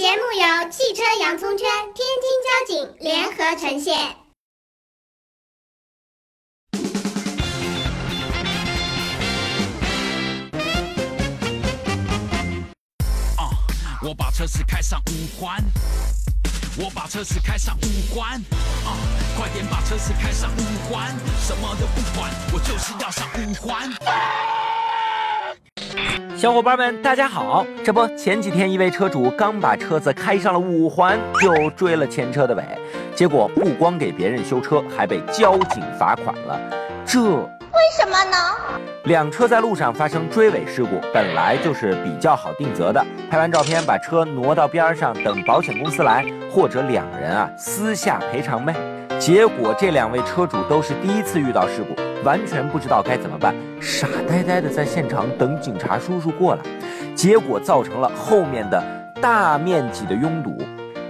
节目由汽车洋葱圈、天津交警联合呈现。啊！我把车子开上五环，我把车子开上五环，啊！快点把车子开上五环，什么都不管，我就是要上五环。小伙伴们，大家好！这不，前几天一位车主刚把车子开上了五环，就追了前车的尾，结果不光给别人修车，还被交警罚款了。这为什么呢？两车在路上发生追尾事故，本来就是比较好定责的，拍完照片把车挪到边上，等保险公司来，或者两人啊私下赔偿呗。结果这两位车主都是第一次遇到事故，完全不知道该怎么办，傻呆呆的在现场等警察叔叔过来，结果造成了后面的大面积的拥堵。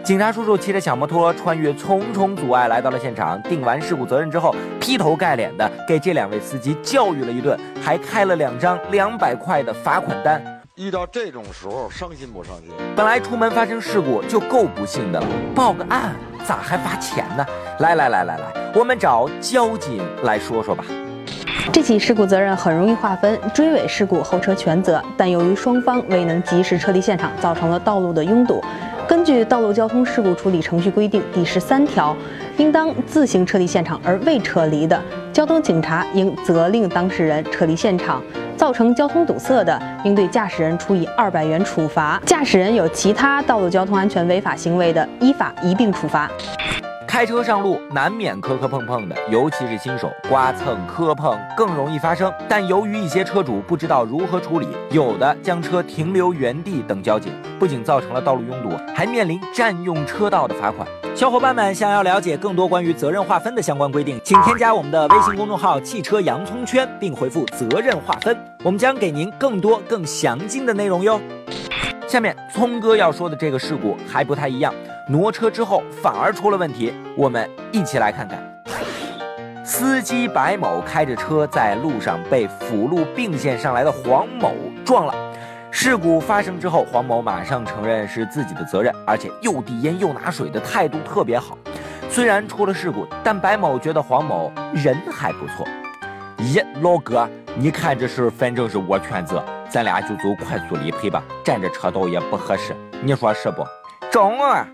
警察叔叔骑着小摩托穿越重重阻碍来到了现场，定完事故责任之后，劈头盖脸的给这两位司机教育了一顿，还开了两张两百块的罚款单。遇到这种时候，伤心不伤心？本来出门发生事故就够不幸的了，报个案咋还罚钱呢？来来来来来，我们找交警来说说吧。这起事故责任很容易划分，追尾事故后车全责，但由于双方未能及时撤离现场，造成了道路的拥堵。根据《道路交通事故处理程序规定》第十三条，应当自行撤离现场而未撤离的，交通警察应责令当事人撤离现场；造成交通堵塞的，应对驾驶人处以二百元处罚；驾驶人有其他道路交通安全违法行为的，依法一并处罚。开车上路难免磕磕碰碰的，尤其是新手，刮蹭磕碰更容易发生。但由于一些车主不知道如何处理，有的将车停留原地等交警，不仅造成了道路拥堵，还面临占用车道的罚款。小伙伴们想要了解更多关于责任划分的相关规定，请添加我们的微信公众号“汽车洋葱圈”，并回复“责任划分”，我们将给您更多更详尽的内容哟。下面聪哥要说的这个事故还不太一样。挪车之后反而出了问题，我们一起来看看。司机白某开着车在路上被辅路并线上来的黄某撞了。事故发生之后，黄某马上承认是自己的责任，而且又递烟又拿水的态度特别好。虽然出了事故，但白某觉得黄某人还不错。咦，老哥，你看这事反正是我全责，咱俩就走快速理赔吧，占着车道也不合适，你说是不？中啊！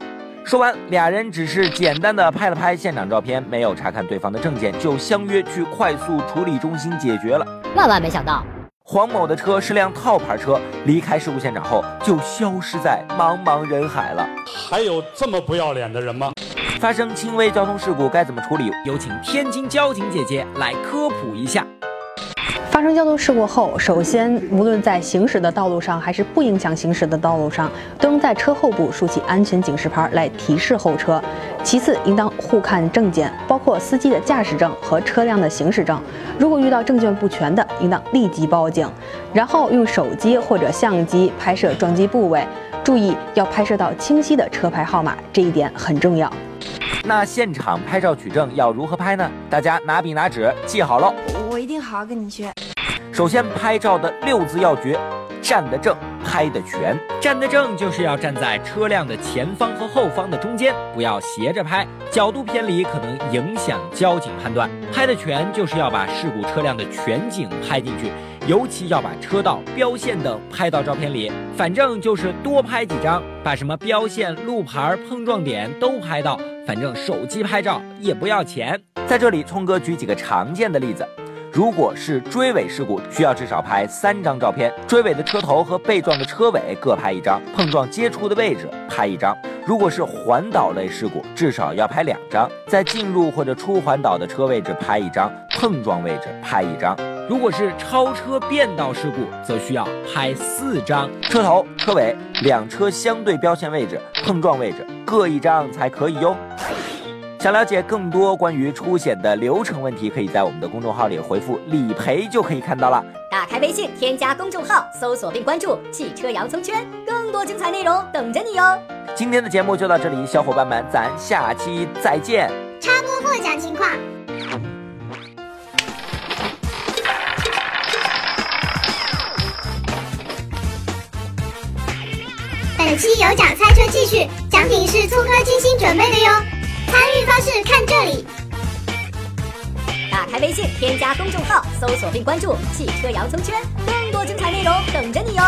说完，俩人只是简单的拍了拍现场照片，没有查看对方的证件，就相约去快速处理中心解决了。万万没想到，黄某的车是辆套牌车，离开事故现场后就消失在茫茫人海了。还有这么不要脸的人吗？发生轻微交通事故该怎么处理？有请天津交警姐姐来科普一下。发生交通事故后，首先，无论在行驶的道路上还是不影响行驶的道路上，都应在车后部竖起安全警示牌来提示后车。其次，应当互看证件，包括司机的驾驶证和车辆的行驶证。如果遇到证件不全的，应当立即报警。然后用手机或者相机拍摄撞击部位，注意要拍摄到清晰的车牌号码，这一点很重要。那现场拍照取证要如何拍呢？大家拿笔拿纸记好喽。我一定好好跟你学。首先，拍照的六字要诀：站得正，拍得全。站得正就是要站在车辆的前方和后方的中间，不要斜着拍，角度偏离可能影响交警判断。拍得全就是要把事故车辆的全景拍进去，尤其要把车道、标线等拍到照片里。反正就是多拍几张，把什么标线、路牌、碰撞点都拍到。反正手机拍照也不要钱。在这里，聪哥举几个常见的例子。如果是追尾事故，需要至少拍三张照片：追尾的车头和被撞的车尾各拍一张，碰撞接触的位置拍一张。如果是环岛类事故，至少要拍两张，在进入或者出环岛的车位置拍一张，碰撞位置拍一张。如果是超车变道事故，则需要拍四张：车头、车尾两车相对标线位置、碰撞位置各一张才可以哟。想了解更多关于出险的流程问题，可以在我们的公众号里回复“理赔”就可以看到了。打开微信，添加公众号，搜索并关注“汽车洋葱圈”，更多精彩内容等着你哟。今天的节目就到这里，小伙伴们，咱下期再见。插播获奖情况。本本期有奖猜车继续，奖品是聪哥精心准备的哟。参与方式看这里。打开微信，添加公众号，搜索并关注“汽车洋葱圈”，更多精彩内容等着你哟。